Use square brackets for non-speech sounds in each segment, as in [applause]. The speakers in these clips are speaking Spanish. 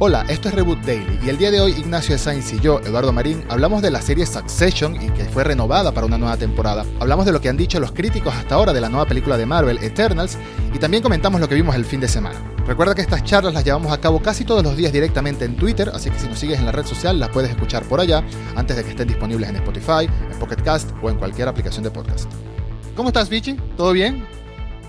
Hola, esto es Reboot Daily y el día de hoy Ignacio de Sainz y yo, Eduardo Marín, hablamos de la serie Succession y que fue renovada para una nueva temporada. Hablamos de lo que han dicho los críticos hasta ahora de la nueva película de Marvel, Eternals, y también comentamos lo que vimos el fin de semana. Recuerda que estas charlas las llevamos a cabo casi todos los días directamente en Twitter, así que si nos sigues en la red social las puedes escuchar por allá antes de que estén disponibles en Spotify, en Pocket Cast o en cualquier aplicación de podcast. ¿Cómo estás, Vichy? ¿Todo bien?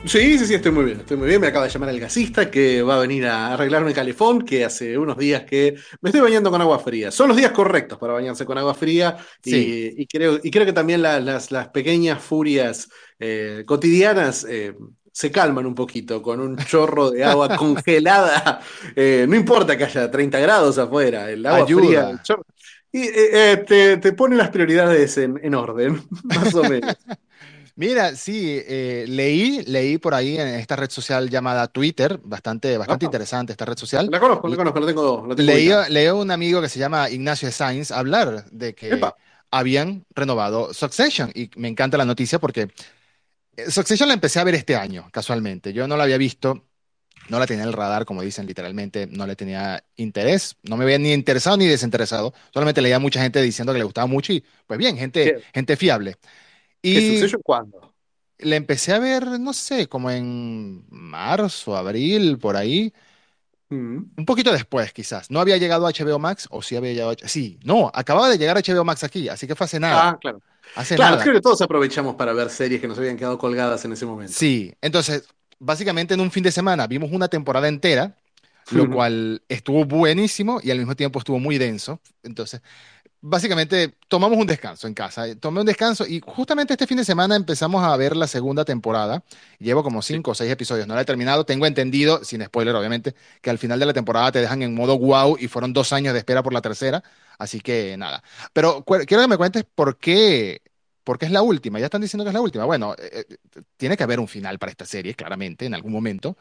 Sí, sí, sí, estoy muy bien, estoy muy bien. Me acaba de llamar el gasista que va a venir a arreglarme el calefón, que hace unos días que me estoy bañando con agua fría. Son los días correctos para bañarse con agua fría y, creo, y creo que también las, pequeñas furias eh, cotidianas eh, se calman un poquito con un chorro de agua [laughs] congelada. Eh, no importa que haya 30 grados afuera, el agua fría, y te, te, pone las prioridades en, en orden, [laughs] más o menos. Mira, sí, eh, leí, leí por ahí en esta red social llamada Twitter, bastante, bastante interesante esta red social. La conozco, la conozco, la tengo. La leí, leí, a un amigo que se llama Ignacio Sainz hablar de que habían renovado Succession y me encanta la noticia porque eh, Succession la empecé a ver este año, casualmente. Yo no la había visto, no la tenía en el radar, como dicen literalmente, no le tenía interés, no me había ni interesado ni desinteresado, solamente leía a mucha gente diciendo que le gustaba mucho y pues bien, gente, gente fiable. Y ¿Qué cuándo? Le empecé a ver, no sé, como en marzo, abril, por ahí. Mm. Un poquito después, quizás. No había llegado a HBO Max, o sí había llegado a... Sí, no, acababa de llegar a HBO Max aquí, así que fue hace nada. Ah, claro. claro, creo que todos aprovechamos para ver series que nos habían quedado colgadas en ese momento. Sí, entonces, básicamente en un fin de semana vimos una temporada entera, lo cual estuvo buenísimo y al mismo tiempo estuvo muy denso. Entonces, básicamente tomamos un descanso en casa. Tomé un descanso y justamente este fin de semana empezamos a ver la segunda temporada. Llevo como cinco o seis episodios, no la he terminado. Tengo entendido, sin spoiler obviamente, que al final de la temporada te dejan en modo wow y fueron dos años de espera por la tercera. Así que nada. Pero quiero que me cuentes por qué. Porque es la última, ya están diciendo que es la última. Bueno, eh, eh, tiene que haber un final para esta serie, claramente, en algún momento.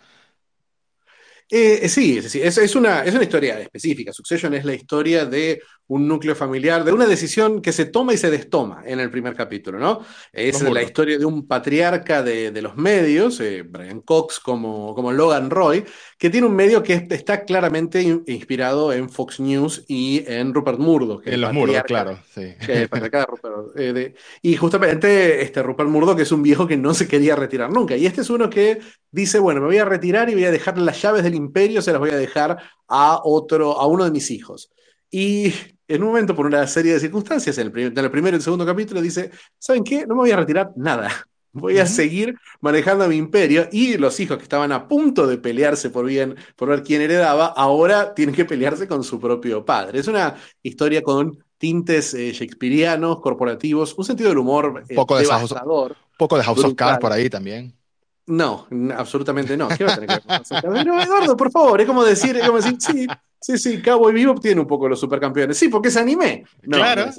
Eh, sí, sí, es, es, una, es una historia específica. Succession es la historia de un núcleo familiar, de una decisión que se toma y se destoma en el primer capítulo, ¿no? Es la historia de un patriarca de, los medios, eh, Brian Cox como, como Logan Roy, que tiene un medio que está claramente inspirado en Fox News y en Rupert Murdoch. En los Murdoch, claro, sí. Eh, y justamente este Rupert Murdoch es un viejo que no se quería retirar nunca. Y este es uno que dice, bueno, me voy a retirar y voy a dejar las llaves del imperio, se las voy a dejar a otro, a uno de mis hijos. Y en un momento, por una serie de circunstancias, en el, en el primero y el segundo capítulo, dice, ¿saben qué? No me voy a retirar nada. [laughs] Voy a seguir manejando mi imperio y los hijos que estaban a punto de pelearse por bien, por ver quién heredaba, ahora tienen que pelearse con su propio padre. Es una historia con tintes eh, shakespearianos, corporativos, un sentido del humor eh, poco devastador. De poco de House of Cards por ahí también. No, absolutamente no. ¿Qué tener que ver No, Eduardo, por favor, es como decir, es como decir, sí, Sí, sí, Cowboy Bebop tiene un poco los supercampeones. Sí, porque es anime. No, claro.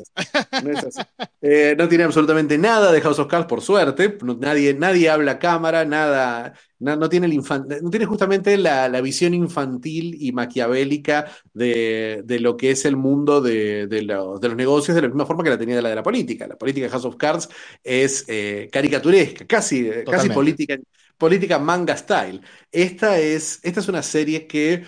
no, es así. Eh, no, tiene absolutamente nada de House of Cards, por suerte. nadie, nadie habla a cámara, nada. No, tiene, el no tiene justamente la, visión infantil y maquiavélica de, lo que es el mundo de, los negocios, de la misma forma que la tenía la de la política. La política de House of Cards es eh, caricaturesca, casi, casi política, política manga style. Esta es, esta es una serie que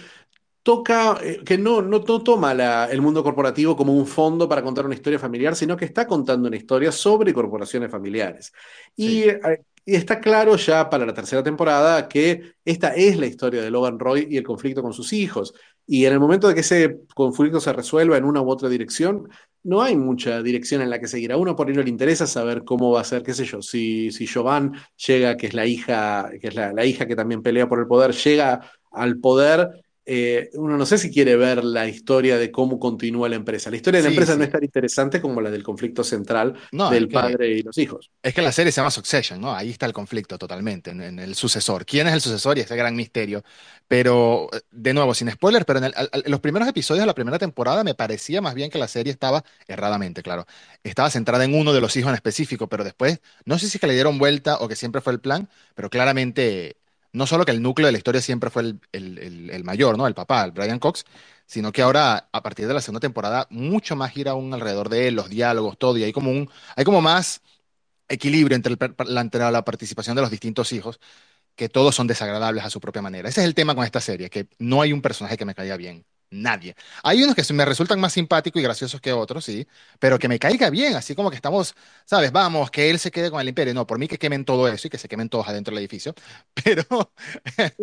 toca, eh, que no, no, toma el mundo corporativo como un fondo para contar una historia familiar, sino que está contando una historia sobre corporaciones familiares. Eh, y, está claro ya para la tercera temporada que esta es la historia de Logan Roy y el conflicto con sus hijos. Y en el momento de que ese conflicto se resuelva en una u otra dirección, no hay mucha dirección en la que seguir. A uno por ahí no le interesa saber cómo va a ser, qué sé yo, si, si Jovan llega, que es la hija, que es la hija que también pelea por el poder, llega al poder eh, uno no sé si quiere ver la historia de cómo continúa la empresa. La historia de la empresa no es tan interesante como la del conflicto central del padre y los hijos. Es que la serie se llama Succession, ¿no? Ahí está el conflicto totalmente, en, el sucesor. ¿Quién es el sucesor? Y ese gran misterio. Pero, de nuevo, sin spoiler, pero en, los primeros episodios de la primera temporada me parecía más bien que la serie estaba, erradamente, claro, estaba centrada en uno de los hijos en específico, pero después, no sé si es que le dieron vuelta o que siempre fue el plan, pero claramente no solo que el núcleo de la historia siempre fue el, mayor, ¿no? El papá, el Brian Cox, sino que ahora, a partir de la segunda temporada, mucho más gira aún alrededor de él, los diálogos, todo, y hay como un, hay como más equilibrio entre, la, la participación de los distintos hijos, que todos son desagradables a su propia manera. Ese es el tema con esta serie, que no hay un personaje que me caiga bien. Nadie. Hay unos que me resultan más simpáticos y graciosos que otros, sí, pero que me caiga bien, así como que estamos, ¿sabes? Vamos, que él se quede con el imperio. No, por mí que quemen todo eso y que se quemen todos adentro del edificio. [laughs] Pero.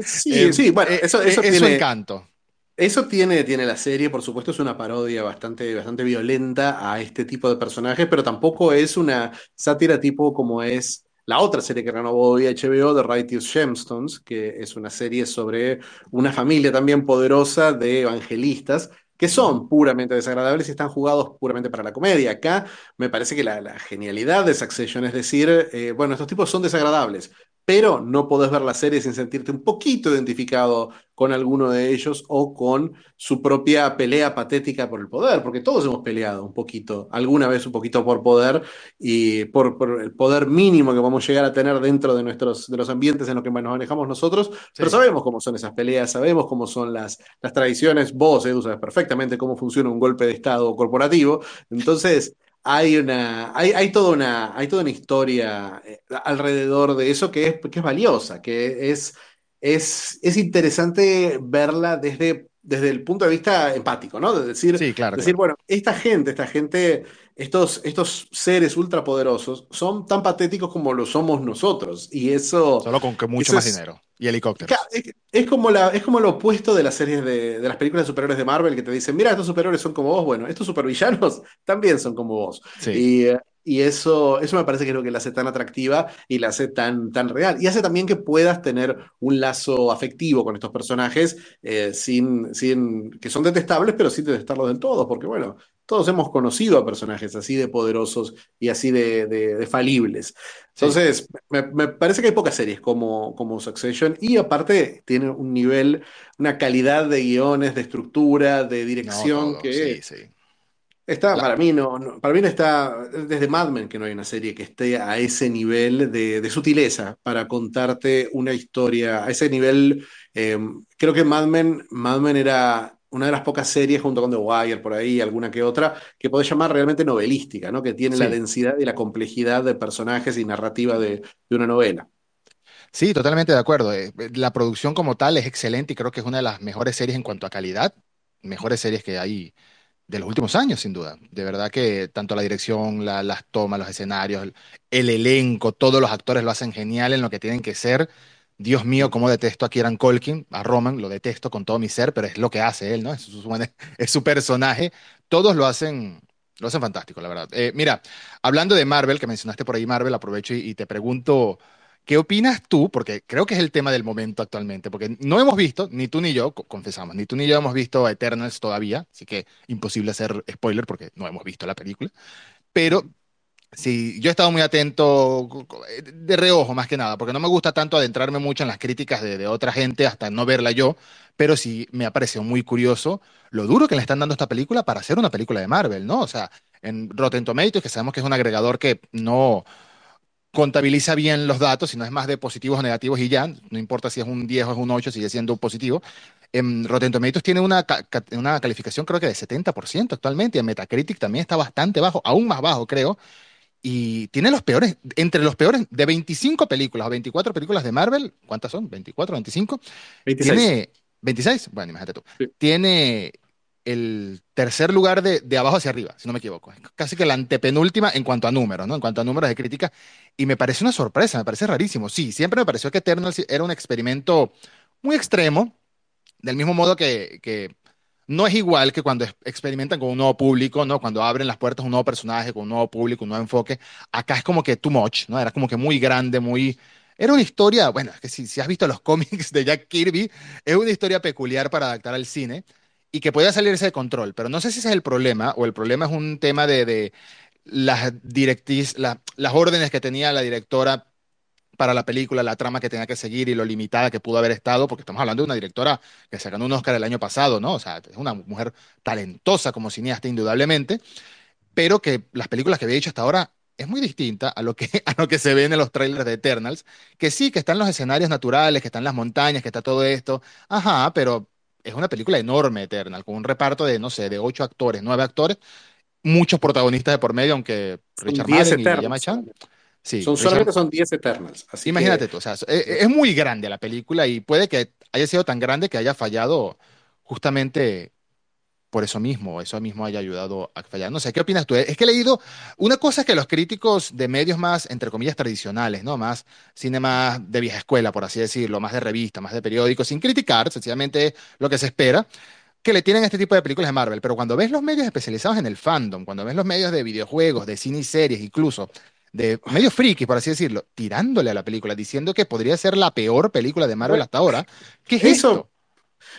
Sí, eh, sí, bueno, eh, eso, eso, eh, tiene, encanto. Eso tiene, tiene la serie, por supuesto, es una parodia bastante, bastante violenta a este tipo de personajes, pero tampoco es una sátira tipo como es la otra serie que renovó hoy HBO, The Righteous Gemstones, que es una serie sobre una familia también poderosa de evangelistas que son puramente desagradables y están jugados puramente para la comedia. Acá me parece que la, genialidad de Succession es decir, eh, bueno, estos tipos son desagradables, pero no podés ver la serie sin sentirte un poquito identificado con alguno de ellos o con su propia pelea patética por el poder, porque todos hemos peleado un poquito, alguna vez un poquito por poder y por, el poder mínimo que vamos a llegar a tener dentro de, nuestros, de los ambientes en los que nos manejamos nosotros, pero sabemos cómo son esas peleas, sabemos cómo son las, las tradiciones, vos, Edu, sabes perfectamente cómo funciona un golpe de Estado corporativo, entonces hay una, hay, hay, toda una, hay toda una historia eh, alrededor de eso que es, que es valiosa, que es, es, es interesante verla desde, desde el punto de vista empático, ¿no? De decir, sí, claro, decir bueno, esta gente, esta gente estos, estos seres ultrapoderosos son tan patéticos como lo somos nosotros. Y eso. Solo con que mucho más dinero. Y helicópteros. Es, como la, es como lo opuesto de las series de, de las películas de superhéroes de Marvel que te dicen: Mira, estos superhéroes son como vos. Bueno, estos supervillanos [laughs] también son como vos. Y, y eso, eso me parece que es lo que la hace tan atractiva y la hace tan, tan real. Y hace también que puedas tener un lazo afectivo con estos personajes eh, sin, sin, que son detestables, pero sin detestarlos del todo, porque bueno, todos hemos conocido a personajes así de poderosos y así de, falibles. Entonces, me, parece que hay pocas series como, como Succession y aparte tiene un nivel, una calidad de guiones, de estructura, de dirección que está, para mí no, para mí no está, desde Mad Men que no hay una serie que esté a ese nivel de, sutileza para contarte una historia, a ese nivel, eh, creo que Mad Men, Mad Men era una de las pocas series, junto con The Wire, por ahí, alguna que otra, que podés llamar realmente novelística, ¿no? Que tiene la densidad y la complejidad de personajes y narrativa de, una novela. Sí, totalmente de acuerdo. Eh, la producción como tal es excelente y creo que es una de las mejores series en cuanto a calidad, mejores series que hay de los últimos años, sin duda. De verdad que tanto la dirección, las tomas, los escenarios, el, el, elenco, todos los actores lo hacen genial en lo que tienen que ser. Dios mío, cómo detesto a Kieran Colkin, a Roman, lo detesto con todo mi ser, pero es lo que hace él, ¿no? Es su, [laughs] es su personaje. Todos lo hacen, lo hacen fantástico, la verdad. Eh, mira, hablando de Marvel, que mencionaste por ahí Marvel, aprovecho y, te pregunto, ¿qué opinas tú? Porque creo que es el tema del momento actualmente, porque no hemos visto, ni tú ni yo, confesamos, ni tú ni yo hemos visto Eternals todavía, así que imposible hacer spoiler porque no hemos visto la película, pero Sí, yo he estado muy atento de reojo más que nada, porque no me gusta tanto adentrarme mucho en las críticas de, otra gente hasta no verla yo, pero sí me ha parecido muy curioso lo duro que le están dando a esta película para hacer una película de Marvel, ¿no? O sea, en Rotten Tomatoes, que sabemos que es un agregador que no contabiliza bien los datos, sino es más de positivos o negativos y ya, no importa si es un 10 o es un 8, sigue siendo positivo. En Rotten Tomatoes tiene una, una calificación creo que de 70% actualmente, y en Metacritic también está bastante bajo, aún más bajo creo, y tiene los peores, entre los peores, de 25 películas o 24 películas de Marvel, ¿cuántas son? ¿24, 25? 26. Tiene 26, bueno, imagínate tú. Tiene el tercer lugar de, de, abajo hacia arriba, si no me equivoco. Casi que la antepenúltima en cuanto a números, ¿no? En cuanto a números de crítica. Y me parece una sorpresa, me parece rarísimo. Sí, siempre me pareció que Eternals era un experimento muy extremo, del mismo modo que, que no es igual que cuando experimentan con un nuevo público, ¿no? Cuando abren las puertas a un nuevo personaje, con un nuevo público, un nuevo enfoque. Acá es como que too much, ¿no? Era como que muy grande, muy... Era una historia, bueno, es que si, si has visto los [laughs] cómics de Jack Kirby, es una historia peculiar para adaptar al cine y que podía salirse de control, pero no sé si ese es el problema o el problema es un tema de, de las directrices, las órdenes que tenía la directora para la película, la trama que tenía que seguir y lo limitada que pudo haber estado, porque estamos hablando de una directora que se ganó un Oscar el año pasado, ¿no? O sea, es una mujer talentosa como cineasta, indudablemente, pero que las películas que había hecho hasta ahora es muy distinta a lo que, [laughs] a lo que se ve en los trailers de Eternals, que sí, que están los escenarios naturales, que están las montañas, que está todo esto, ajá, pero es una película enorme, Eternal, con un reparto de, no sé, de ocho actores, nueve actores, muchos protagonistas de por medio, aunque Richard Madden y Yama Chan son, solamente son 10 Eternals. Así Imagínate tú, o sea, es, muy grande la película y puede que haya sido tan grande que haya fallado justamente por eso mismo, eso mismo haya ayudado a fallar. No sé, ¿qué opinas tú? Es que he leído, una cosa es que los críticos de medios más, entre comillas, tradicionales, ¿no? Más cine más de vieja escuela, por así decirlo, más de revista, más de periódicos, sin criticar, sencillamente lo que se espera, que le tienen este tipo de películas de Marvel. Pero cuando ves los medios especializados en el fandom, cuando ves los medios de videojuegos, de cine y series, incluso, de medios frikis, por así decirlo, tirándole a la película, diciendo que podría ser la peor película de Marvel hasta ahora, ¿qué es eso?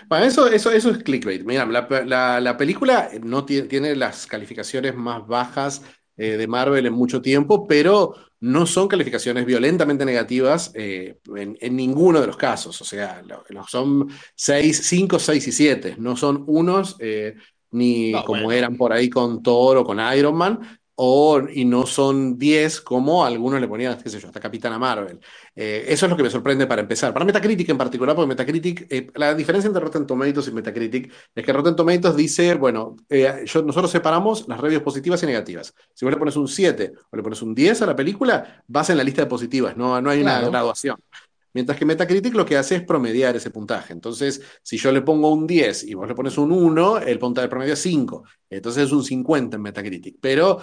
Bueno, eso, eso, eso es clickbait. Mira, la, película no tiene, las calificaciones más bajas eh, de Marvel en mucho tiempo, pero no son calificaciones violentamente negativas eh, en, ninguno de los casos. O sea, son 6, 5, 6 y 7. No son unos eh, ni como eran por ahí con Thor o con Iron Man, o, y no son 10 como algunos le ponían, qué sé yo, hasta Capitana Marvel. Eh, eso es lo que me sorprende para empezar. Para Metacritic en particular, porque Metacritic, eh, la diferencia entre Rotten Tomatoes y Metacritic es que Rotten Tomatoes dice, bueno, eh, nosotros separamos las reviews positivas y negativas. Si vos le pones un 7 o le pones un 10 a la película, vas en la lista de positivas, no, no hay una graduación. Mientras que Metacritic lo que hace es promediar ese puntaje. Entonces, si yo le pongo un 10 y vos le pones un 1, el puntaje promedio es 5. Entonces es un 50 en Metacritic. Pero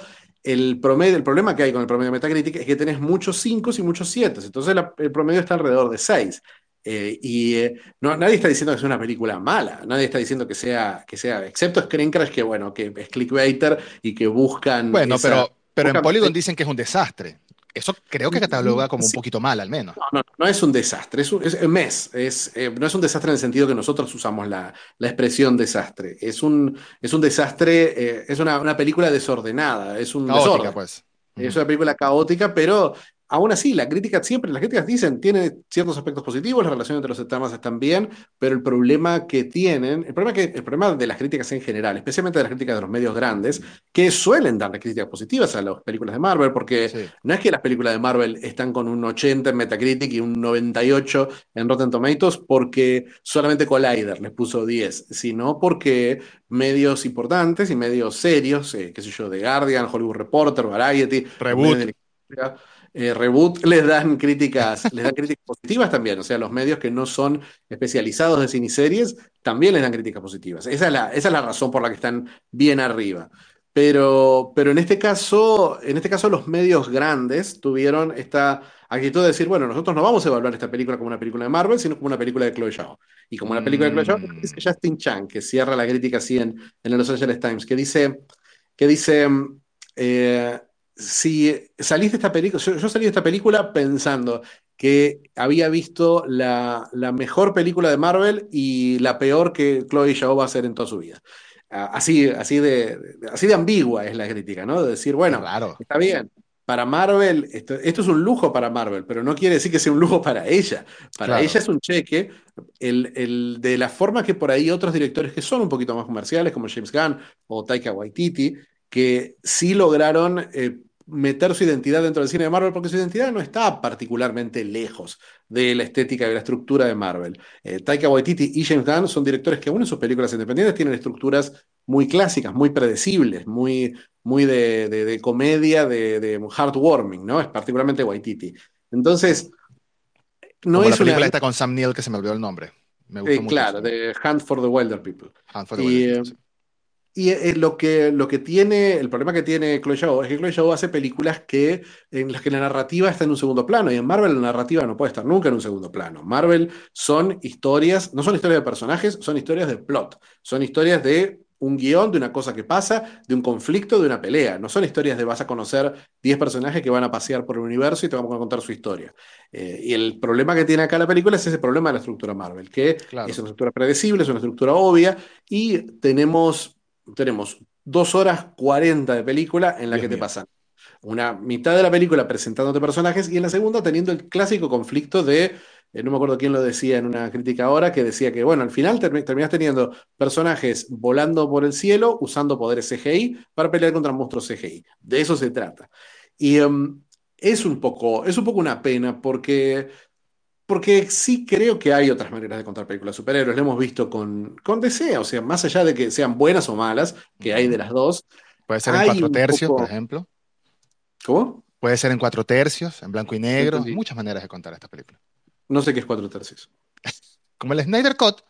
el, promedio, el problema que hay con el promedio de Metacritic es que tenés muchos 5 y muchos 7. Entonces el promedio está alrededor de 6. Eh, y eh, no, nadie está diciendo que sea una película mala, nadie está diciendo que sea, que sea excepto Screen Crash, que bueno, que es clickbaiter y que buscan. Bueno, pero, pero en Polygon dicen que es un desastre. Eso creo que cataloga como un poquito mal, al menos. No, no, no es un desastre, es un mes. Es, eh, no es un desastre en el sentido que nosotros usamos la, la expresión desastre. Es un, es un desastre, eh, es una, una, película desordenada, es un Caótica, pues. Es una película caótica, pero Aún así, la crítica siempre, las críticas dicen, tiene ciertos aspectos positivos, la relación entre los temas están bien, pero el problema que tienen, el problema, que, el problema de las críticas en general, especialmente de las críticas de los medios grandes, que suelen darle críticas positivas a las películas de Marvel, porque no es que las películas de Marvel están con un 80 en Metacritic y un 98 en Rotten Tomatoes porque solamente Collider les puso 10, sino porque medios importantes y medios serios, eh, qué sé yo, The Guardian, Hollywood Reporter, Variety, Reboot. Eh, Reboot [laughs] les dan críticas, les dan críticas positivas también. O sea, los medios que no son especializados de cine y series también les dan críticas positivas. Esa es la, esa es la razón por la que están bien arriba. Pero, pero en este caso, en este caso, los medios grandes tuvieron esta actitud de decir, bueno, nosotros no vamos a evaluar esta película como una película de Marvel, sino como una película de Chloe Zhao. Y como una película de Chloe Zhao, mm. dice Justin Chang, que cierra la crítica así en, en Los Angeles Times, que dice, que dice eh, si salís de esta película, yo, salí de esta película pensando que había visto la, mejor película de Marvel y la peor que Chloe Zhao va a hacer en toda su vida. Así, así, de, así de ambigua es la crítica, ¿no? De decir, bueno, está bien, para Marvel, esto, es un lujo para Marvel, pero no quiere decir que sea un lujo para ella. Para ella es un cheque, el, de la forma que por ahí otros directores que son un poquito más comerciales, como James Gunn o Taika Waititi, que sí lograron eh, meter su identidad dentro del cine de Marvel, porque su identidad no está particularmente lejos de la estética y de la estructura de Marvel. Eh, Taika Waititi y James Gunn son directores que aún en sus películas independientes tienen estructuras muy clásicas, muy predecibles, muy, muy de, comedia, de, heartwarming, ¿no? Es particularmente Waititi. Entonces, no es la película esta con Sam Neill que se me olvidó el nombre. Me gustó claro, de Hunt for the Wilder People. Hunt for the Wilder People. Y eh, lo, que, lo que tiene, el problema que tiene Chloe Zhao es que Chloe Zhao hace películas que, en las que la narrativa está en un segundo plano, y en Marvel la narrativa no puede estar nunca en un segundo plano. Marvel son historias, no son historias de personajes, son historias de plot, son historias de un guion, de una cosa que pasa, de un conflicto, de una pelea. No son historias de vas a conocer 10 personajes que van a pasear por el universo y te vamos a contar su historia. Eh, y el problema que tiene acá la película es ese problema de la estructura Marvel, que es una estructura predecible, es una estructura obvia, y tenemos tenemos dos horas 40 de película en la que te pasan una mitad de la película presentándote personajes y en la segunda teniendo el clásico conflicto de, eh, no me acuerdo quién lo decía en una crítica ahora, que decía que, bueno, al final terminas teniendo personajes volando por el cielo usando poderes CGI para pelear contra monstruos CGI. De eso se trata. Y em, es, un poco, es un poco una pena porque porque sí creo que hay otras maneras de contar películas de superhéroes. Lo hemos visto con, con DC, o sea, más allá de que sean buenas o malas, que hay de las dos. Puede ser en cuatro tercios, por ejemplo. ¿Cómo? Puede ser en cuatro tercios, en blanco y negro. Hay muchas maneras de contar esta película. No sé qué es cuatro tercios. [laughs] Como el Snyder Cut.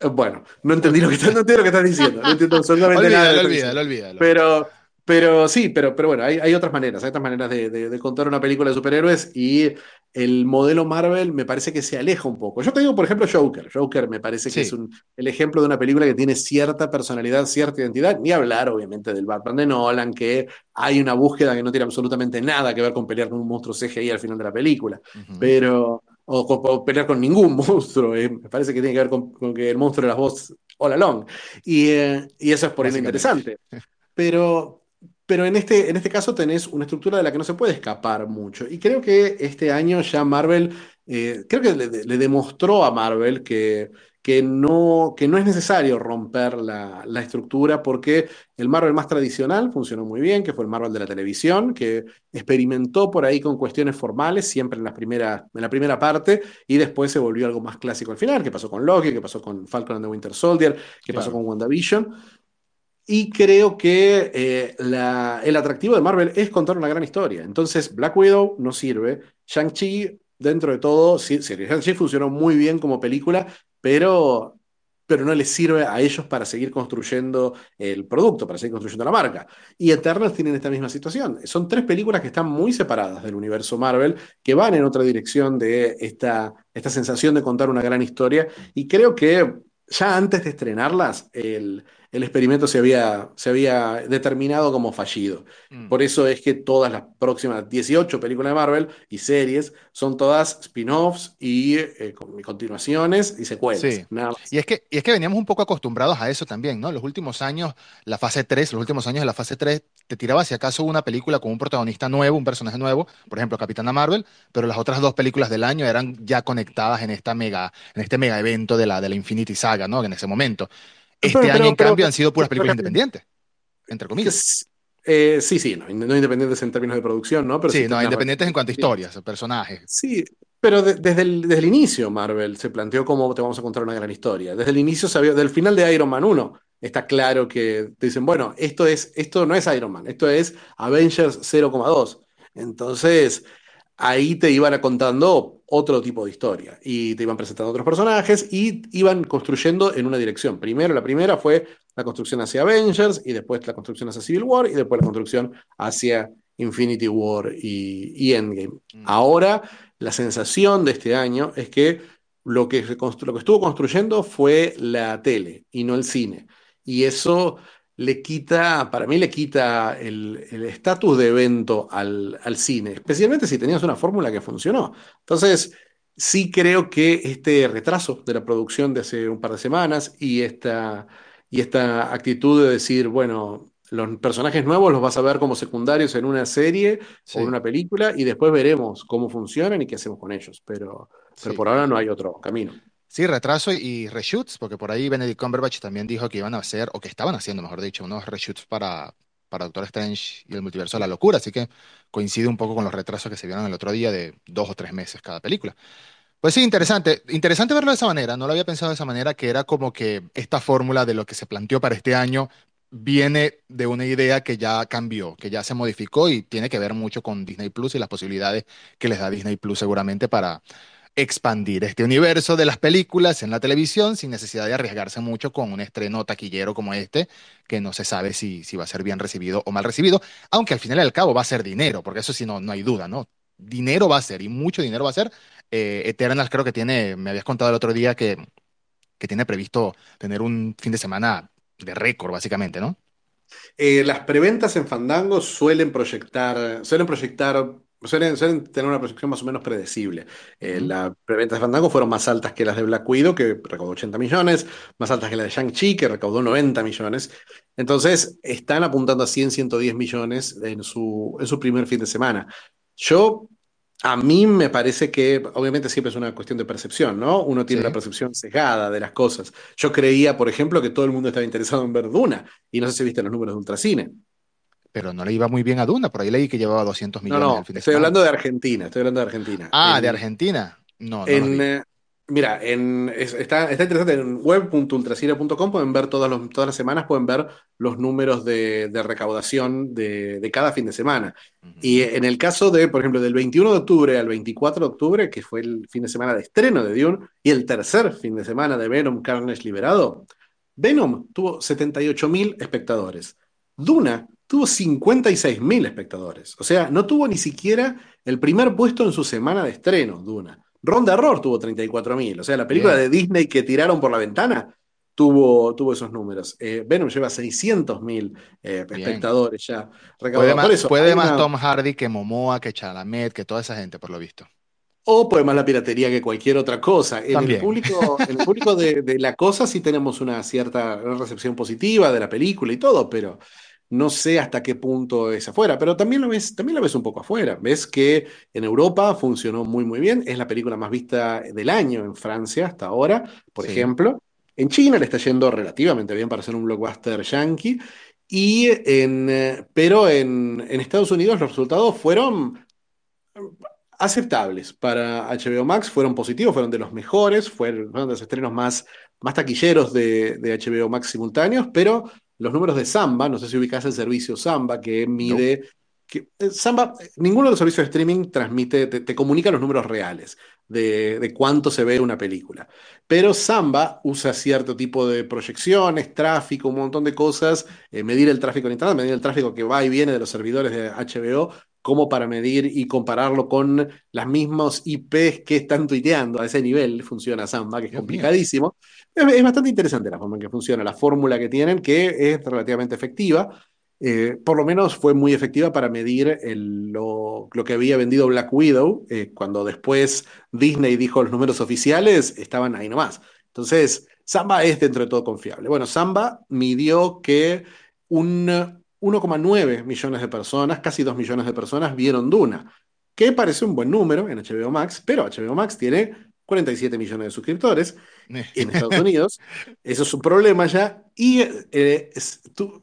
Bueno, no entendí lo que, no entiendo lo que estás diciendo. No entiendo [laughs] absolutamente nada. Olvídalo, olvídalo. Pero, pero sí, pero, pero bueno, hay, hay otras maneras, hay otras maneras de, de, contar una película de superhéroes y el modelo Marvel me parece que se aleja un poco. Yo te digo, por ejemplo, Joker. Joker me parece que es un, el ejemplo de una película que tiene cierta personalidad, cierta identidad, ni hablar obviamente del Batman de Nolan, que hay una búsqueda que no tiene absolutamente nada que ver con pelear con un monstruo CGI al final de la película. Pero o, pelear con ningún [laughs] monstruo. Eh. Me parece que tiene que ver con, que el monstruo era la voz all along. Y, eh, y eso es por eso interesante. [laughs] Pero, pero en este, en este caso tenés una estructura de la que no se puede escapar mucho. Y creo que este año ya Marvel, eh, creo que le, le, demostró a Marvel que que no, que no es necesario romper la, estructura porque el Marvel más tradicional funcionó muy bien, que fue el Marvel de la televisión, que experimentó por ahí con cuestiones formales, siempre en la primera, en la primera parte, y después se volvió algo más clásico al final, que pasó con Loki, que pasó con Falcon and the Winter Soldier, que pasó con WandaVision. Y creo que eh, el atractivo de Marvel es contar una gran historia. Entonces, Black Widow no sirve. Shang-Chi, dentro de todo, sí, Shang-Chi funcionó muy bien como película, pero, pero no les sirve a ellos para seguir construyendo el producto, para seguir construyendo la marca. Y Eternals tienen esta misma situación. Son tres películas que están muy separadas del universo Marvel, que van en otra dirección de esta, esta sensación de contar una gran historia, y creo que ya antes de estrenarlas, el, el experimento se había, se había determinado como fallido. Mm. Por eso es que todas las próximas 18 películas de Marvel y series son todas spin-offs y eh, continuaciones y secuelas. Y, es que, y es que veníamos un poco acostumbrados a eso también, ¿no? Los últimos años, la fase 3, los últimos años de la fase 3, te tiraba si acaso una película con un protagonista nuevo, un personaje nuevo, por ejemplo, Capitana Marvel, pero las otras dos películas del año eran ya conectadas en, esta mega, en este mega evento de la, de la Infinity Saga, ¿no? En ese momento. Este año, en cambio, han sido puras películas independientes, entre comillas. Eh, sí, sí, no, independientes en términos de producción, ¿no? Pero sí, no, independientes en cuanto a historias, personajes. Sí, pero desde, el, desde el inicio Marvel se planteó cómo te vamos a contar una gran historia. Desde el inicio, sabía, del final de Iron Man 1, está claro que te dicen, bueno, esto, es, esto no es Iron Man, esto es Avengers 0,2. Entonces, ahí te iban contando otro tipo de historia y te iban presentando otros personajes y iban construyendo en una dirección. Primero, la primera fue la construcción hacia Avengers y después la construcción hacia Civil War y después la construcción hacia Infinity War y, Endgame. Mm. Ahora, la sensación de este año es que lo que, lo que estuvo construyendo fue la tele y no el cine. Y eso le quita, para mí le quita el estatus de evento al, cine, especialmente si tenías una fórmula que funcionó. Entonces, sí creo que este retraso de la producción de hace un par de semanas y esta, y esta actitud de decir, bueno, los personajes nuevos los vas a ver como secundarios en una serie o en una película y después veremos cómo funcionan y qué hacemos con ellos, pero, pero por ahora no hay otro camino. Sí, retraso y reshoots, porque por ahí Benedict Cumberbatch también dijo que iban a hacer, o que estaban haciendo, mejor dicho, unos reshoots para, para Doctor Strange y el multiverso de la locura, así que coincide un poco con los retrasos que se vieron el otro día de dos o tres meses cada película. Pues sí, interesante. Interesante verlo de esa manera. No lo había pensado de esa manera, que era como que esta fórmula de lo que se planteó para este año viene de una idea que ya cambió, que ya se modificó y tiene que ver mucho con Disney Plus y las posibilidades que les da Disney Plus seguramente para expandir este universo de las películas en la televisión sin necesidad de arriesgarse mucho con un estreno taquillero como este, que no se sabe si, si va a ser bien recibido o mal recibido, aunque al final y al cabo va a ser dinero, porque eso sí no, no hay duda, ¿no? Dinero va a ser y mucho dinero va a ser. Eh, Eternals creo que tiene, me habías contado el otro día que, que tiene previsto tener un fin de semana de récord, básicamente, ¿no? Eh, las preventas en Fandango suelen proyectar, suelen proyectar Suelen, tener una proyección más o menos predecible. Eh, las preventas de Fandango fueron más altas que las de Black Widow, que recaudó 80 millones, más altas que las de Shang-Chi, que recaudó 90 millones. Entonces, están apuntando a 100, 110 millones en su, en su primer fin de semana. Yo, a mí me parece que, obviamente siempre es una cuestión de percepción, ¿no? Uno tiene la percepción cegada de las cosas. Yo creía, por ejemplo, que todo el mundo estaba interesado en ver Duna, y no sé si viste los números de Ultracine pero no le iba muy bien a Duna. Por ahí leí que llevaba 200 millones. No, no, estoy hablando de Argentina, estoy hablando de Argentina. Ah, de Argentina. No, no en, eh, Mira, en, está, está, interesante en web.ultracine.com pueden ver todas, los, todas las semanas, pueden ver los números de, de recaudación de, de, cada fin de semana. Uh -huh. Y en el caso de, por ejemplo, del 21 de octubre al 24 de octubre, que fue el fin de semana de estreno de Dune, y el tercer fin de semana de Venom Carnage Liberado, Venom tuvo 78.000 espectadores. Duna tuvo 56.000 espectadores. O sea, no tuvo ni siquiera el primer puesto en su semana de estreno, Duna. Ronda Error tuvo 34.000. O sea, la película Bien. de Disney que tiraron por la ventana tuvo, tuvo esos números. Eh, Venom lleva 600.000 eh, espectadores ya. Puede más, eso, puede más una... Tom Hardy que Momoa, que Chalamet, que toda esa gente, por lo visto. O puede más la piratería que cualquier otra cosa. En También. el público, en el público de, de, la cosa sí tenemos una cierta recepción positiva de la película y todo, pero no sé hasta qué punto es afuera, pero también lo ves, también lo ves un poco afuera. Ves que en Europa funcionó muy, muy bien. Es la película más vista del año en Francia hasta ahora, por sí. ejemplo. En China le está yendo relativamente bien para ser un blockbuster yankee. Y en, eh, pero en, en Estados Unidos los resultados fueron aceptables para HBO Max, fueron positivos, fueron de los mejores, fueron, fueron de los estrenos más, más taquilleros de, de HBO Max simultáneos, pero los números de Samba, no sé si ubicás el servicio Samba que mide... No. Que, eh, Samba, ninguno de los servicios de streaming transmite, te, te comunica los números reales de, de, cuánto se ve una película. Pero Samba usa cierto tipo de proyecciones, tráfico, un montón de cosas, eh, medir el tráfico en Internet, medir el tráfico que va y viene de los servidores de HBO, como para medir y compararlo con las mismas IPs que están tuiteando. A ese nivel funciona Samba, que es complicadísimo. Es, es, bastante interesante la forma en que funciona, la fórmula que tienen, que es relativamente efectiva. Eh, por lo menos fue muy efectiva para medir el, lo, lo, que había vendido Black Widow. Eh, cuando después Disney dijo los números oficiales, estaban ahí nomás. Entonces, Samba es dentro de todo confiable. Bueno, Samba midió que un 1,9 millones de personas, casi 2 millones de personas vieron Duna, que parece un buen número en HBO Max, pero HBO Max tiene 47 millones de suscriptores en Estados Unidos. [laughs] Eso es un problema ya. Y eh,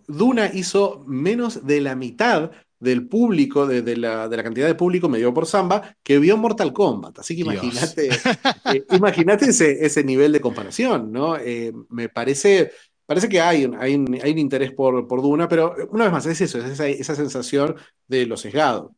Duna hizo menos de la mitad del público, de, de, la, de, la, cantidad de público medio por Samba, que vio Mortal Kombat. Así que imagínate, [laughs] eh, ese, nivel de comparación, ¿no? Eh, me parece parece que hay un, hay un, hay un interés por, por, Duna, pero una vez más, es eso, es esa, esa sensación de lo sesgado.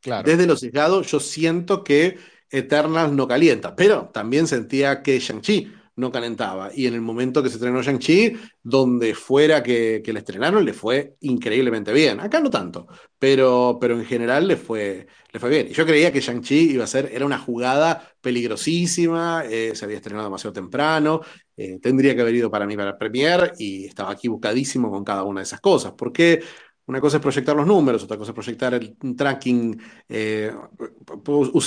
Claro. Desde lo sesgado, yo siento que Eternals no calienta, pero también sentía que Shang-Chi no calentaba. Y en el momento que se estrenó Shang-Chi, donde fuera que, que le estrenaron, le fue increíblemente bien. Acá no tanto, pero, pero en general le fue, le fue bien. Y yo creía que Shang-Chi iba a ser, era una jugada peligrosísima, eh, se había estrenado demasiado temprano, eh, tendría que haber ido para mí para Premiere y estaba aquí buscadísimo con cada una de esas cosas. Porque una cosa es proyectar los números, otra cosa es proyectar el tracking, eh,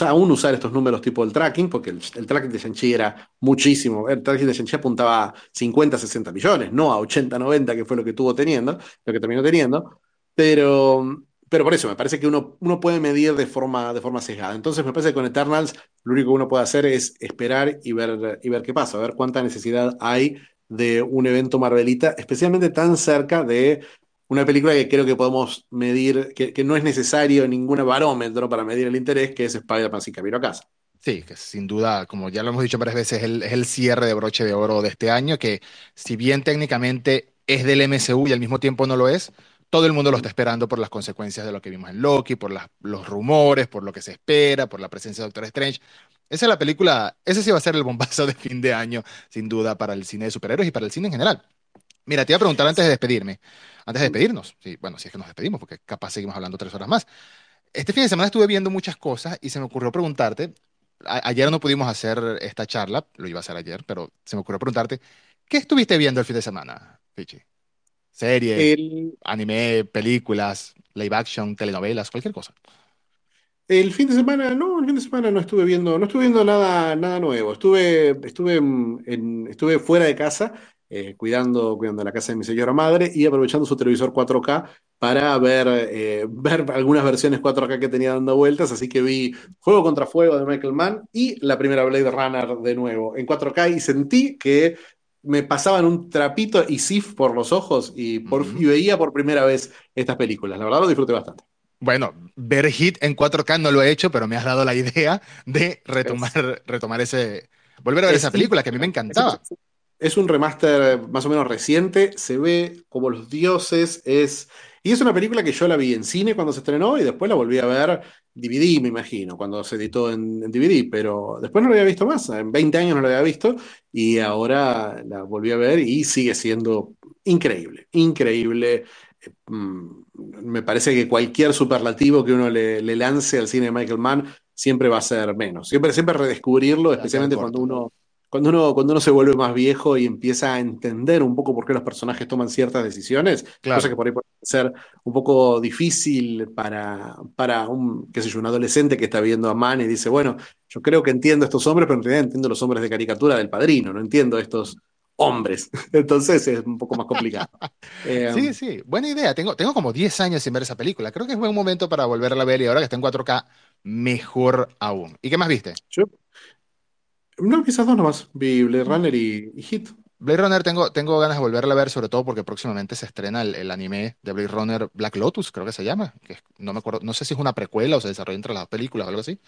aún usar estos números tipo el tracking, porque el, tracking de Shang-Chi era muchísimo. El tracking de Shang-Chi apuntaba a 50, 60 millones, no a 80, 90, que fue lo que tuvo teniendo, lo que terminó teniendo. Pero, pero por eso me parece que uno, uno puede medir de forma, de forma sesgada. Entonces me parece que con Eternals lo único que uno puede hacer es esperar y ver, y ver qué pasa, ver cuánta necesidad hay de un evento Marvelita, especialmente tan cerca de una película que creo que podemos medir, que, que, no es necesario ningún barómetro para medir el interés, que es Spider-Man sin camino a casa. Sí, que sin duda, como ya lo hemos dicho varias veces, es el, cierre de broche de oro de este año, que si bien técnicamente es del MCU y al mismo tiempo no lo es, todo el mundo lo está esperando por las consecuencias de lo que vimos en Loki, por las, los rumores, por lo que se espera, por la presencia de Doctor Strange. Esa es la película, ese sí va a ser el bombazo de fin de año, sin duda, para el cine de superhéroes y para el cine en general. Mira, te iba a preguntar antes de despedirme, antes de despedirnos, sí, bueno, si es que nos despedimos, porque capaz seguimos hablando tres horas más. Este fin de semana estuve viendo muchas cosas y se me ocurrió preguntarte, a, ayer no pudimos hacer esta charla, lo iba a hacer ayer, pero se me ocurrió preguntarte, ¿qué estuviste viendo el fin de semana, Pichi? Series, el... anime, películas, live action, telenovelas, cualquier cosa. El fin de semana, no, el fin de semana no estuve viendo, no estuve viendo nada, nada nuevo. Estuve, estuve, en, estuve fuera de casa eh, cuidando, cuidando la casa de mi señora madre y aprovechando su televisor 4K para ver, eh, [laughs] ver algunas versiones 4K que tenía dando vueltas, así que vi Fuego contra Fuego de Michael Mann y la primera Blade Runner de nuevo en 4K y sentí que me pasaban un trapito y sif por los ojos y, por, uh -huh. y veía por primera vez estas películas. La verdad lo disfruté bastante. Bueno, ver Hit en 4K no lo he hecho, pero me has dado la idea de retomar, retomar ese, volver a ver esa película que a mí me encantaba. Es un remaster más o menos reciente, se ve como los dioses, es... Y es una película que yo la vi en cine cuando se estrenó y después la volví a ver DVD, me imagino, cuando se editó en, DVD, pero después no la había visto más, en 20 años no la había visto y ahora la volví a ver y sigue siendo increíble, increíble. Mm, me parece que cualquier superlativo que uno le, le lance al cine de Michael Mann siempre va a ser menos. Siempre, siempre redescubrirlo, especialmente cuando uno, cuando, uno, cuando uno se vuelve más viejo y empieza a entender un poco por qué los personajes toman ciertas decisiones, cosa que por ahí puede ser un poco difícil para, para un, qué sé yo, un adolescente que está viendo a Mann y dice, bueno, yo creo que entiendo a estos hombres, pero en realidad entiendo los hombres de caricatura del padrino, no entiendo estos hombres. [laughs] Entonces es un poco más complicado. [laughs] Eh, sí, sí, buena idea. Tengo, tengo como 10 años sin ver esa película. Creo que es buen momento para volver a la ver y ahora que está en 4K, mejor aún. ¿Y qué más viste? Yo, no, quizás dos nomás. Vi Blade Runner y, Hit. Blade Runner tengo, tengo ganas de volverla a ver, sobre todo porque próximamente se estrena el, anime de Blade Runner Black Lotus, creo que se llama. Que no me acuerdo, no sé si es una precuela o se desarrolla entre las películas o algo así.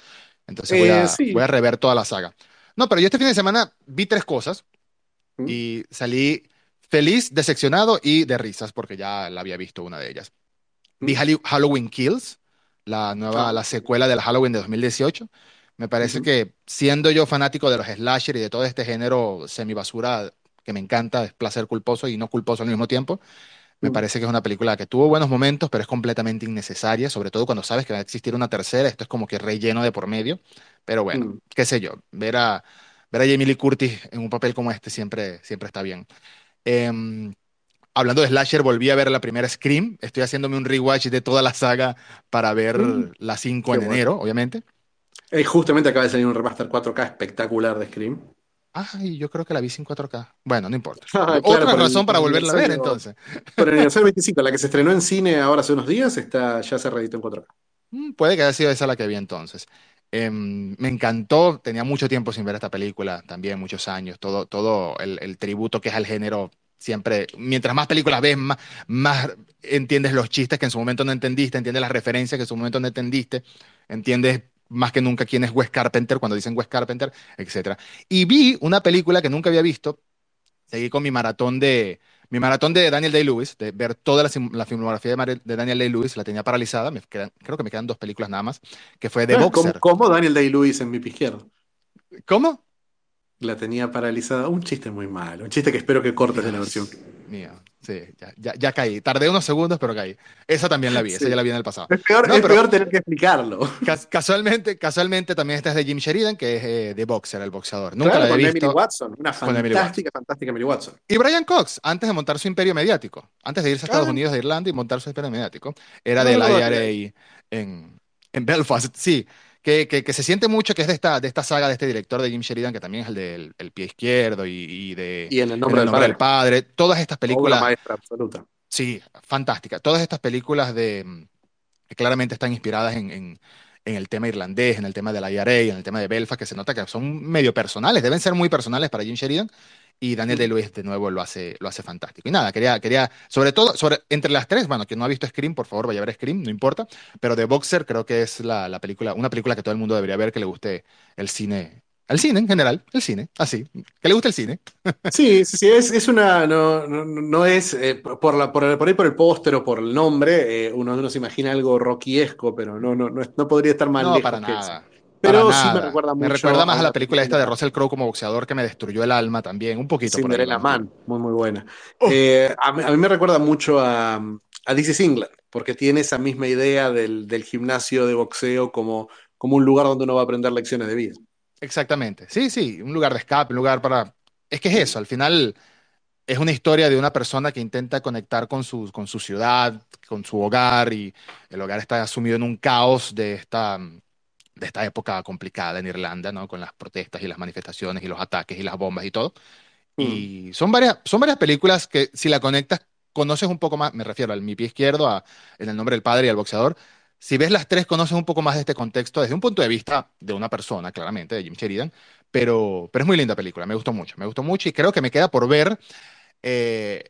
Entonces voy, a, voy a rever toda la saga. No, pero yo este fin de semana vi tres cosas y salí feliz, decepcionado y de risas porque ya la había visto una de ellas. Vi Halloween Kills, la nueva, ah. la secuela de la Halloween de 2018. Me parece que siendo yo fanático de los slasher y de todo este género semibasura que me encanta, es placer culposo y no culposo al mismo tiempo, me parece que es una película que tuvo buenos momentos, pero es completamente innecesaria, sobre todo cuando sabes que va a existir una tercera, esto es como que relleno de por medio, pero bueno, qué sé yo, ver a, ver a Jamie Lee Curtis en un papel como este siempre, siempre está bien. Em, hablando de slasher, volví a ver la primera Scream. Estoy haciéndome un rewatch de toda la saga para ver mm, la 5 en enero, obviamente. Eh, justamente acaba de salir un remaster 4K espectacular de Scream. Ay, yo creo que la vi sin 4K. Bueno, no importa. [laughs] Ah, Otra razón para volverla a ver, entonces. Pero en el 25, [laughs] la que se estrenó en cine ahora hace unos días, está, ya se reeditó en 4K. Mm, puede que haya sido esa la que vi entonces. Em, me encantó, tenía mucho tiempo sin ver esta película, también muchos años, todo, todo el, tributo que es al género, siempre, mientras más películas ves, más, más, entiendes los chistes que en su momento no entendiste, entiendes las referencias que en su momento no entendiste, entiendes más que nunca quién es Wes Carpenter cuando dicen Wes Carpenter, etc. Y vi una película que nunca había visto, seguí con mi maratón de, mi maratón de Daniel Day-Lewis, de ver toda la, filmografía de, Daniel Day-Lewis, la tenía paralizada, me creo que me quedan dos películas nada más, que fue The ah, Boxer. ¿Cómo, Daniel Day-Lewis en mi izquierdo? ¿Cómo? La tenía paralizada. Un chiste muy malo, un chiste que espero que cortes de la versión. Mío. Sí, ya, ya, caí. Tardé unos segundos, pero caí. Esa también la vi, esa ya la vi en el pasado. Es peor, es peor tener que explicarlo. casualmente, casualmente también esta es de Jim Sheridan, que es eh, de Boxer, el boxeador. Nunca la había visto. Emily Watson, una fantástica, fantástica Emily Watson. Y Brian Cox, antes de montar su imperio mediático, antes de irse a Estados Unidos de Irlanda y montar su imperio mediático, era de la IRA en, en Belfast. Sí, que, se siente mucho que es de esta, de esta saga de este director de Jim Sheridan, que también es el del el pie izquierdo y, de y en el nombre, del, padre. Todas estas películas. maestra absoluta. Sí, fantástica. Todas estas películas de, que claramente están inspiradas en, en, el tema irlandés, en el tema de la IRA, en el tema de Belfast, que se nota que son medio personales, deben ser muy personales para Jim Sheridan. Y Daniel de Luis de nuevo lo hace, lo hace fantástico. Y nada, quería, quería, sobre todo, sobre, entre las tres, bueno, quien no ha visto Scream, por favor, vaya a ver Scream, no importa. Pero The Boxer creo que es la, la película, una película que todo el mundo debería ver, que le guste el cine al cine en general, el cine, así, que le gusta el cine. [laughs] Sí, sí, sí, es, es una, no, no, es, eh, por, la, por, ahí por el póster o por el nombre, eh, uno, uno, se imagina algo rockiesco, pero no, no, no, podría estar mal no, para nada. Pero sí me recuerda mucho. Me recuerda más a la película esta de Russell Crowe como boxeador que me destruyó el alma también, un poquito. Cinderella Man, muy, muy buena. Oh. Eh, a, mí, me recuerda mucho a, a DC England, porque tiene esa misma idea del, del gimnasio de boxeo como, como un lugar donde uno va a aprender lecciones de vida. Exactamente. Sí, sí, un lugar de escape, un lugar para... Es que es eso, al final es una historia de una persona que intenta conectar con su, con su ciudad, con su hogar, y el hogar está sumido en un caos de esta, de esta época complicada en Irlanda, ¿no? Con las protestas y las manifestaciones y los ataques y las bombas y todo. Mm. Y son varias, son varias películas que si la conectas, conoces un poco más, me refiero al Mi Pie Izquierdo, a En el Nombre del Padre y al Boxeador, si ves las tres, conoces un poco más de este contexto desde un punto de vista de una persona, claramente, de Jim Sheridan, pero, pero es muy linda película, me gustó mucho, me gustó mucho y creo que me queda por ver eh,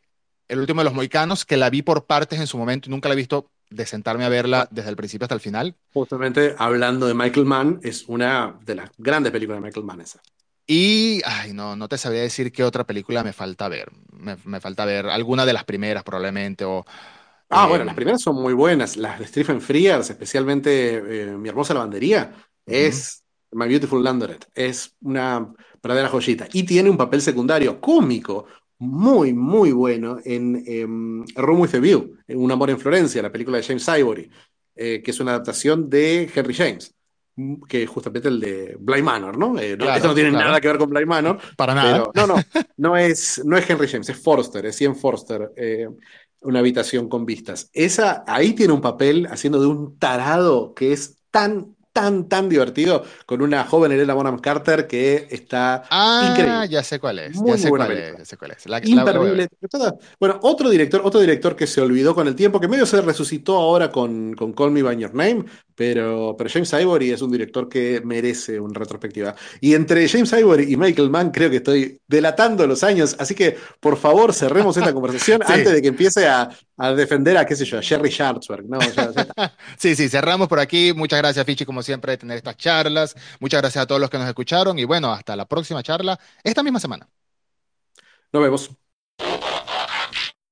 el último de los Moicanos, que la vi por partes en su momento y nunca la he visto de sentarme a verla desde el principio hasta el final. Justamente hablando de Michael Mann, es una de las grandes películas de Michael Mann esa. Y, ay, no, no te sabría decir qué otra película me falta ver. Me, falta ver alguna de las primeras probablemente o... Ah, bueno, las primeras son muy buenas. Las de Stephen Frears, especialmente eh, Mi hermosa lavandería, es My Beautiful Laundrette. Es una verdadera joyita. Y tiene un papel secundario cómico muy, muy bueno en Room with a View, Un amor en Florencia, la película de James Ivory, eh, que es una adaptación de Henry James que es justamente el de Bly Manor, ¿no? Eh, esto no tiene nada que ver con Bly Manor. [laughs] Para nada. no, no, [laughs] no es, no es Henry James, es Forster, es Ian Forster, eh, una habitación con vistas. Esa, ahí tiene un papel haciendo de un tarado que es tan, tan, tan divertido con una joven Elena Bonham Carter que está ah, increíble. ya sé cuál es. Muy, ya, sé cuál es ya sé cuál es. Imperdible. bueno, otro director, otro director que se olvidó con el tiempo, que medio se resucitó ahora con, con Call Me By Your Name, pero, pero James Ivory es un director que merece una retrospectiva. Y entre James Ivory y Michael Mann creo que estoy delatando los años, así que por favor cerremos esta conversación [laughs] antes de que empiece a, defender a, qué sé yo, a Jerry Sharpsberg. [laughs] sí, sí, cerramos por aquí. Muchas gracias, Fichi, como siempre, de tener estas charlas. Muchas gracias a todos los que nos escucharon y bueno, hasta la próxima charla esta misma semana. Nos vemos.